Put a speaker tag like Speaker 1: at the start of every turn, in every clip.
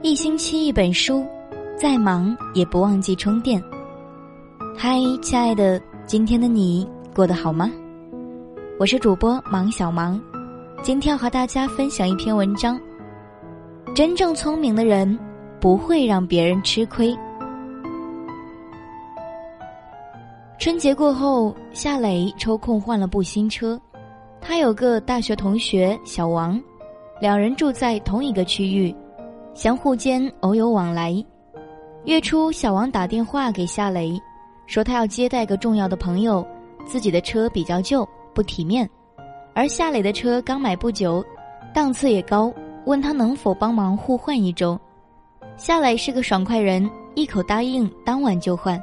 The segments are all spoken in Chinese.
Speaker 1: 一星期一本书，再忙也不忘记充电。嗨，亲爱的，今天的你过得好吗？我是主播芒小芒，今天要和大家分享一篇文章。真正聪明的人不会让别人吃亏。春节过后，夏磊抽空换了部新车。他有个大学同学小王，两人住在同一个区域，相互间偶有往来。月初，小王打电话给夏雷，说他要接待个重要的朋友，自己的车比较旧，不体面，而夏磊的车刚买不久，档次也高，问他能否帮忙互换一周。夏磊是个爽快人，一口答应，当晚就换。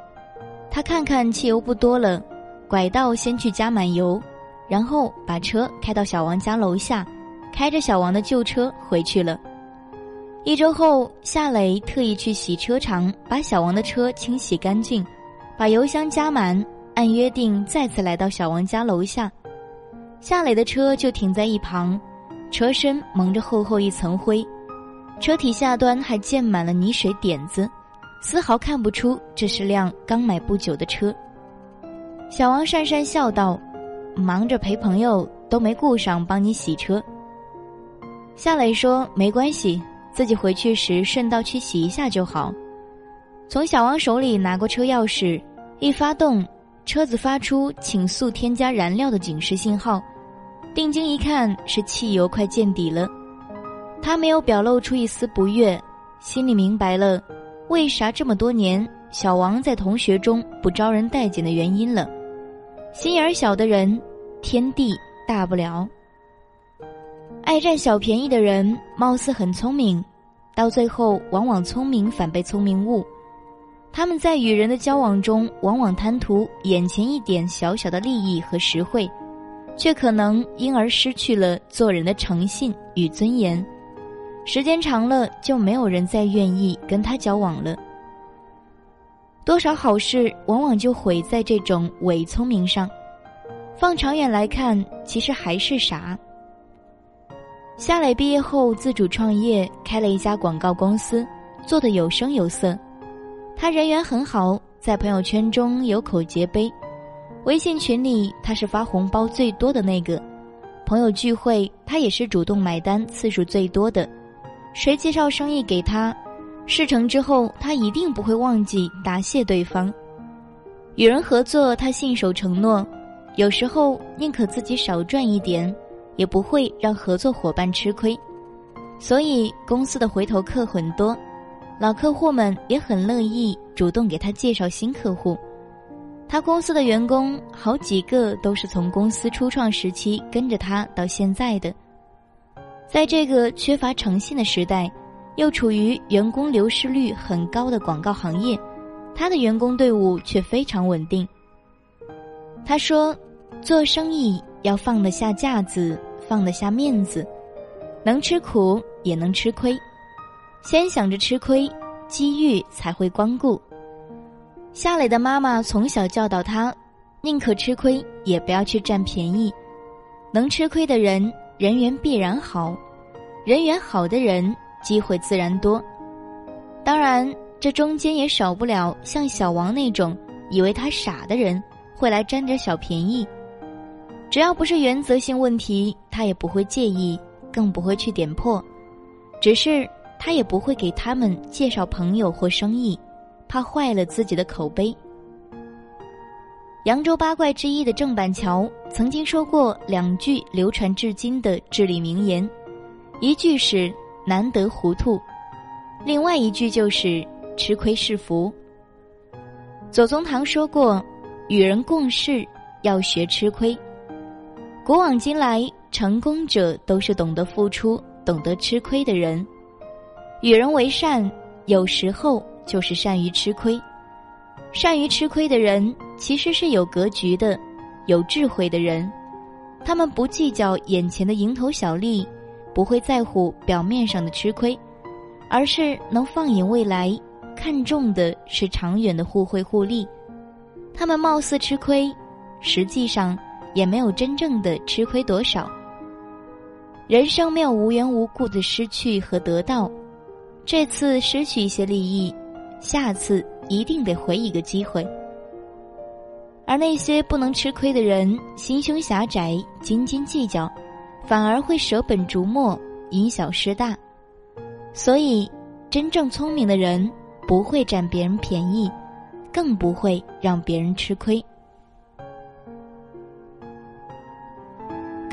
Speaker 1: 他看看汽油不多了，拐道先去加满油。然后把车开到小王家楼下，开着小王的旧车回去了。一周后，夏磊特意去洗车场把小王的车清洗干净，把油箱加满，按约定再次来到小王家楼下。夏磊的车就停在一旁，车身蒙着厚厚一层灰，车体下端还溅满了泥水点子，丝毫看不出这是辆刚买不久的车。小王讪讪笑道。忙着陪朋友，都没顾上帮你洗车。夏磊说：“没关系，自己回去时顺道去洗一下就好。”从小王手里拿过车钥匙，一发动，车子发出“请速添加燃料”的警示信号。定睛一看，是汽油快见底了。他没有表露出一丝不悦，心里明白了，为啥这么多年小王在同学中不招人待见的原因了。心眼小的人，天地大不了。爱占小便宜的人，貌似很聪明，到最后往往聪明反被聪明误。他们在与人的交往中，往往贪图眼前一点小小的利益和实惠，却可能因而失去了做人的诚信与尊严。时间长了，就没有人再愿意跟他交往了。多少好事往往就毁在这种伪聪明上，放长远来看，其实还是傻。夏磊毕业后自主创业，开了一家广告公司，做的有声有色。他人缘很好，在朋友圈中有口皆碑，微信群里他是发红包最多的那个，朋友聚会他也是主动买单次数最多的，谁介绍生意给他？事成之后，他一定不会忘记答谢对方。与人合作，他信守承诺，有时候宁可自己少赚一点，也不会让合作伙伴吃亏。所以公司的回头客很多，老客户们也很乐意主动给他介绍新客户。他公司的员工好几个都是从公司初创时期跟着他到现在的。在这个缺乏诚信的时代。又处于员工流失率很高的广告行业，他的员工队伍却非常稳定。他说：“做生意要放得下架子，放得下面子，能吃苦也能吃亏，先想着吃亏，机遇才会光顾。”夏磊的妈妈从小教导他：“宁可吃亏，也不要去占便宜。能吃亏的人，人缘必然好；人缘好的人。”机会自然多，当然，这中间也少不了像小王那种以为他傻的人会来占点小便宜。只要不是原则性问题，他也不会介意，更不会去点破。只是他也不会给他们介绍朋友或生意，怕坏了自己的口碑。扬州八怪之一的郑板桥曾经说过两句流传至今的至理名言，一句是。难得糊涂，另外一句就是吃亏是福。左宗棠说过：“与人共事要学吃亏。”古往今来，成功者都是懂得付出、懂得吃亏的人。与人为善，有时候就是善于吃亏。善于吃亏的人，其实是有格局的、有智慧的人。他们不计较眼前的蝇头小利。不会在乎表面上的吃亏，而是能放眼未来，看重的是长远的互惠互利。他们貌似吃亏，实际上也没有真正的吃亏多少。人生没有无缘无故的失去和得到，这次失去一些利益，下次一定得回一个机会。而那些不能吃亏的人，心胸狭窄、斤斤计较，反而会舍本逐末、因小失大。所以，真正聪明的人不会占别人便宜，更不会让别人吃亏。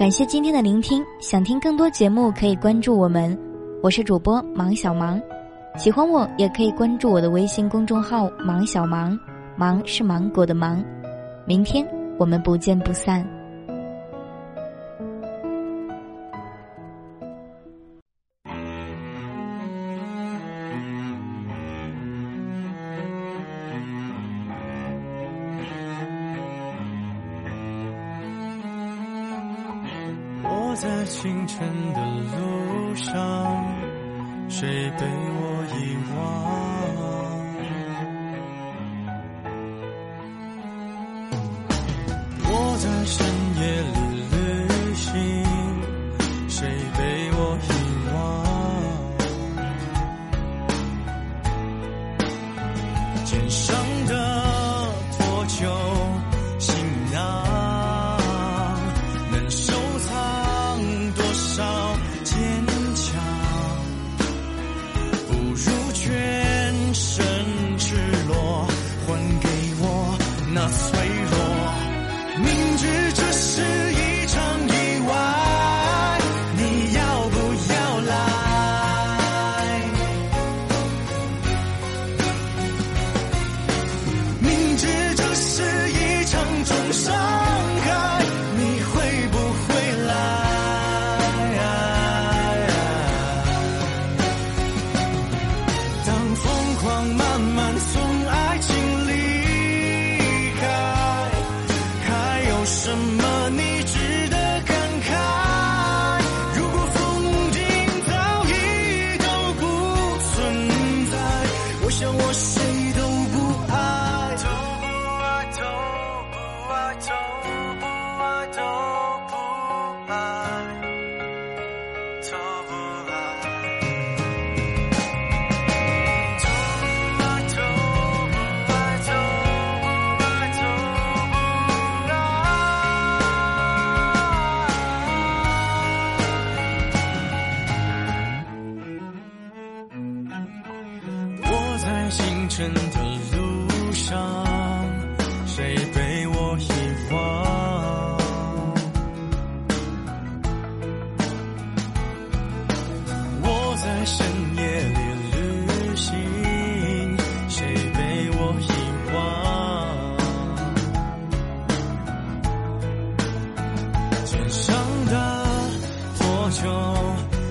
Speaker 1: 感谢今天的聆听，想听更多节目可以关注我们，我是主播芒小芒，喜欢我也可以关注我的微信公众号芒小芒，芒是芒果的芒。明天我们不见不散。
Speaker 2: 在清晨的路上，谁被我遗忘？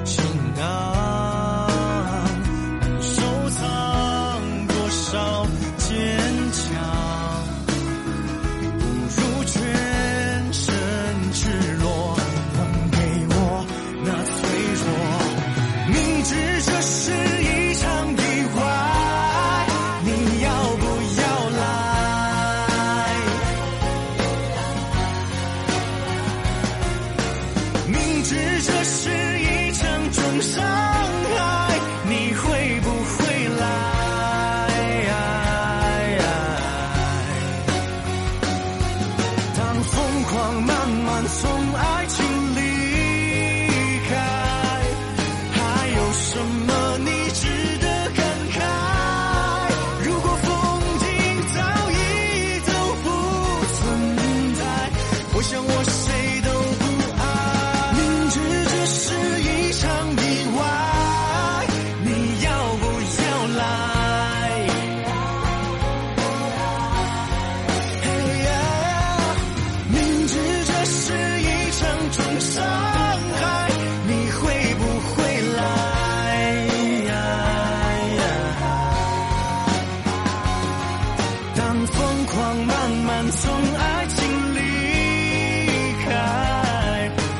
Speaker 2: 心啊慢慢从爱情从爱情离开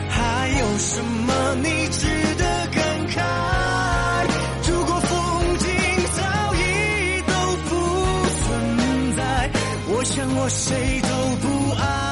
Speaker 2: 还有什么
Speaker 3: 你值得感慨？如果风景早已都不存在我想我谁都不爱。